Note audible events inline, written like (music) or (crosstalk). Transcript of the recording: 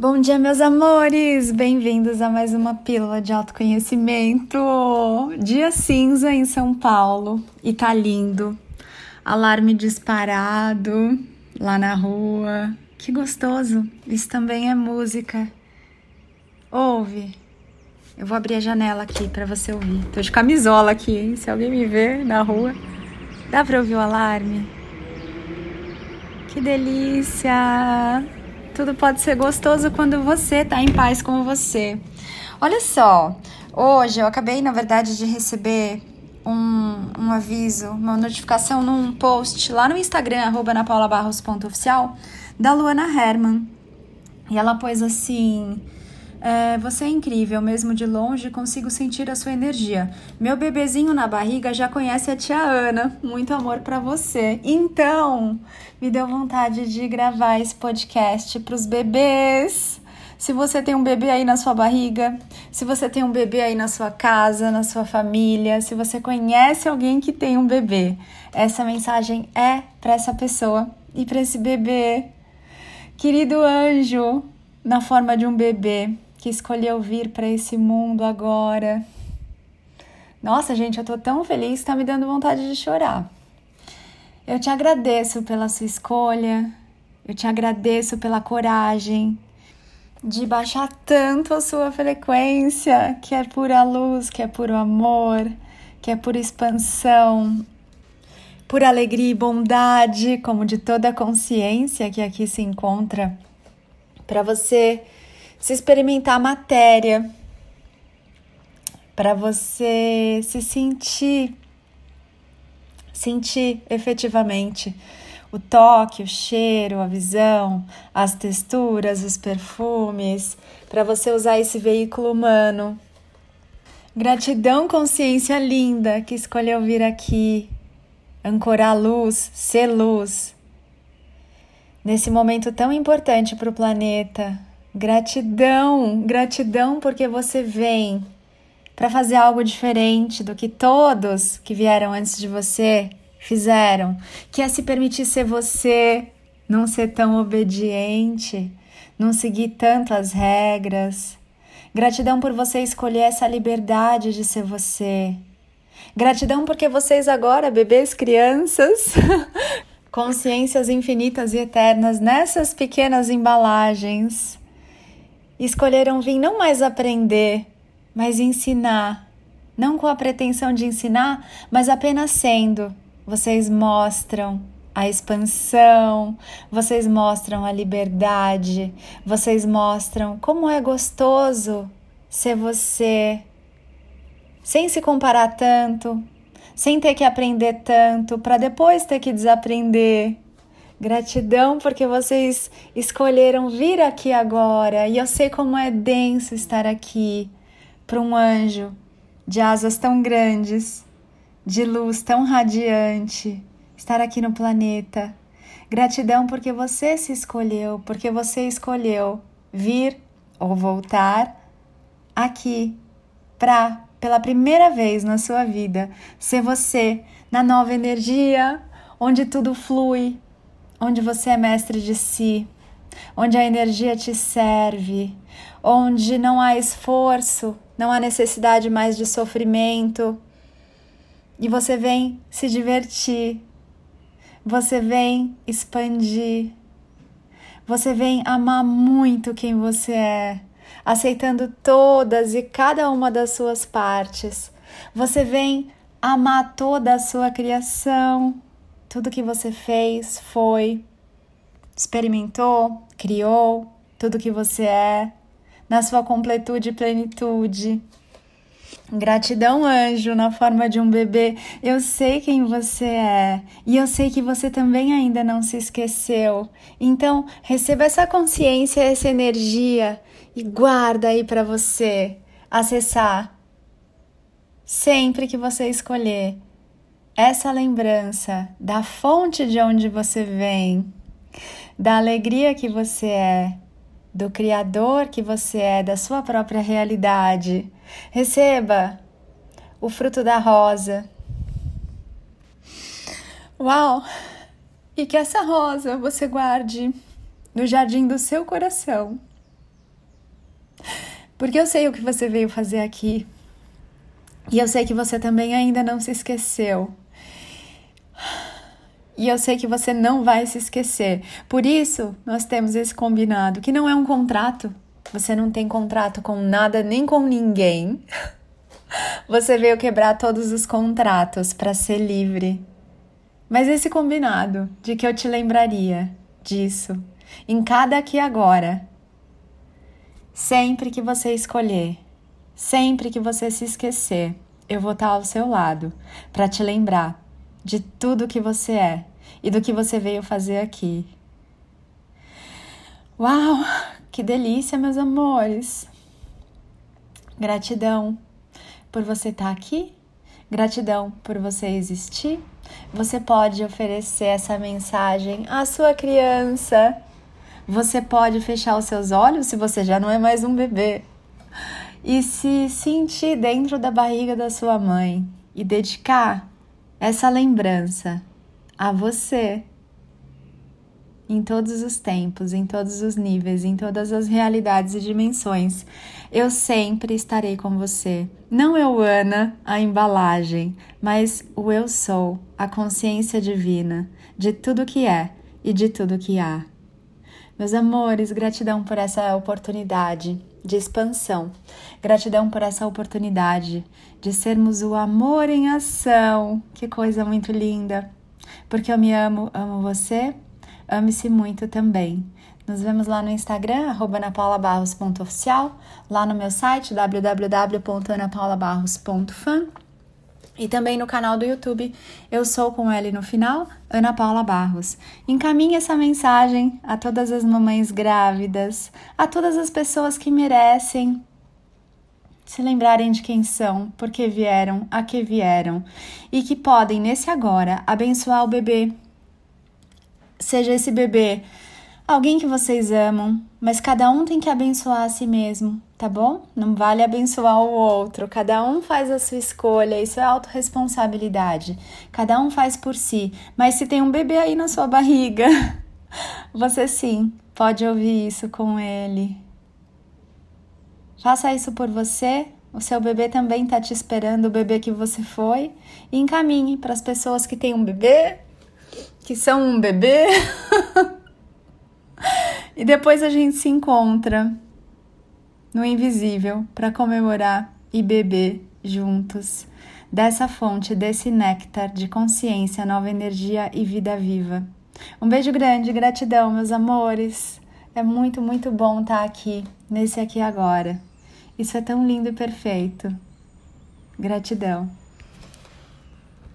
Bom dia, meus amores! Bem-vindos a mais uma pílula de autoconhecimento. Dia cinza em São Paulo e tá lindo. Alarme disparado lá na rua. Que gostoso! Isso também é música. Ouve. Eu vou abrir a janela aqui para você ouvir. Tô de camisola aqui, hein? Se alguém me ver na rua, dá para ouvir o alarme? Que delícia! Tudo pode ser gostoso quando você tá em paz com você. Olha só, hoje eu acabei, na verdade, de receber um, um aviso, uma notificação num post lá no Instagram, arroba napaulabarros.oficial, da Luana Herman. E ela pôs assim. É, você é incrível, mesmo de longe consigo sentir a sua energia. Meu bebezinho na barriga já conhece a tia Ana. Muito amor para você. Então, me deu vontade de gravar esse podcast para os bebês. Se você tem um bebê aí na sua barriga, se você tem um bebê aí na sua casa, na sua família, se você conhece alguém que tem um bebê, essa mensagem é para essa pessoa e para esse bebê. Querido anjo, na forma de um bebê, que escolheu vir para esse mundo agora. Nossa, gente, eu tô tão feliz, tá me dando vontade de chorar. Eu te agradeço pela sua escolha, eu te agradeço pela coragem de baixar tanto a sua frequência, que é pura luz, que é puro amor, que é pura expansão, por alegria e bondade, como de toda a consciência que aqui se encontra, para você se experimentar a matéria, para você se sentir, sentir efetivamente o toque, o cheiro, a visão, as texturas, os perfumes, para você usar esse veículo humano. Gratidão, consciência linda que escolheu vir aqui, ancorar luz, ser luz. Nesse momento tão importante para o planeta, Gratidão, gratidão porque você vem para fazer algo diferente do que todos que vieram antes de você fizeram, que é se permitir ser você, não ser tão obediente, não seguir tanto as regras. Gratidão por você escolher essa liberdade de ser você. Gratidão porque vocês agora, bebês, crianças, (laughs) consciências infinitas e eternas nessas pequenas embalagens escolheram vir não mais aprender, mas ensinar. Não com a pretensão de ensinar, mas apenas sendo. Vocês mostram a expansão, vocês mostram a liberdade, vocês mostram como é gostoso ser você, sem se comparar tanto, sem ter que aprender tanto, para depois ter que desaprender. Gratidão porque vocês escolheram vir aqui agora e eu sei como é denso estar aqui para um anjo de asas tão grandes, de luz tão radiante, estar aqui no planeta. Gratidão porque você se escolheu, porque você escolheu vir ou voltar aqui para, pela primeira vez na sua vida, ser você na nova energia, onde tudo flui, onde você é mestre de si, onde a energia te serve, onde não há esforço, não há necessidade mais de sofrimento, e você vem se divertir, você vem expandir, você vem amar muito quem você é, aceitando todas e cada uma das suas partes. Você vem amar toda a sua criação, tudo que você fez foi, experimentou, criou, tudo que você é, na sua completude e plenitude. Gratidão, anjo, na forma de um bebê. Eu sei quem você é e eu sei que você também ainda não se esqueceu. Então, receba essa consciência, essa energia e guarda aí para você acessar sempre que você escolher essa lembrança da fonte de onde você vem, da alegria que você é, do Criador que você é, da sua própria realidade. Receba o fruto da rosa. Uau! E que essa rosa você guarde no jardim do seu coração, Porque eu sei o que você veio fazer aqui. E eu sei que você também ainda não se esqueceu. E eu sei que você não vai se esquecer. Por isso, nós temos esse combinado, que não é um contrato. Você não tem contrato com nada nem com ninguém. (laughs) Você veio quebrar todos os contratos para ser livre. Mas esse combinado de que eu te lembraria disso em cada aqui agora, sempre que você escolher, sempre que você se esquecer, eu vou estar ao seu lado para te lembrar de tudo que você é e do que você veio fazer aqui. Uau, que delícia, meus amores! Gratidão por você estar aqui, gratidão por você existir. Você pode oferecer essa mensagem à sua criança. Você pode fechar os seus olhos se você já não é mais um bebê e se sentir dentro da barriga da sua mãe e dedicar essa lembrança a você em todos os tempos, em todos os níveis, em todas as realidades e dimensões. Eu sempre estarei com você. Não eu, Ana, a embalagem, mas o eu sou, a consciência divina de tudo que é e de tudo que há. Meus amores, gratidão por essa oportunidade de expansão. Gratidão por essa oportunidade de sermos o amor em ação. Que coisa muito linda. Porque eu me amo, amo você, ame-se muito também. Nos vemos lá no Instagram, anapaulabarros.oficial, lá no meu site, www.anapaulabarros.fan e também no canal do YouTube, eu sou com L no final, Ana Paula Barros. Encaminhe essa mensagem a todas as mamães grávidas, a todas as pessoas que merecem se lembrarem de quem são, por que vieram, a que vieram e que podem, nesse agora, abençoar o bebê. Seja esse bebê alguém que vocês amam, mas cada um tem que abençoar a si mesmo, tá bom? Não vale abençoar o outro, cada um faz a sua escolha, isso é autorresponsabilidade. Cada um faz por si, mas se tem um bebê aí na sua barriga, (laughs) você sim pode ouvir isso com ele. Faça isso por você. O seu bebê também está te esperando, o bebê que você foi. E encaminhe para as pessoas que têm um bebê, que são um bebê. (laughs) E depois a gente se encontra no invisível para comemorar e beber juntos dessa fonte, desse néctar de consciência, nova energia e vida viva. Um beijo grande, gratidão, meus amores. É muito, muito bom estar aqui, nesse aqui agora. Isso é tão lindo e perfeito. Gratidão.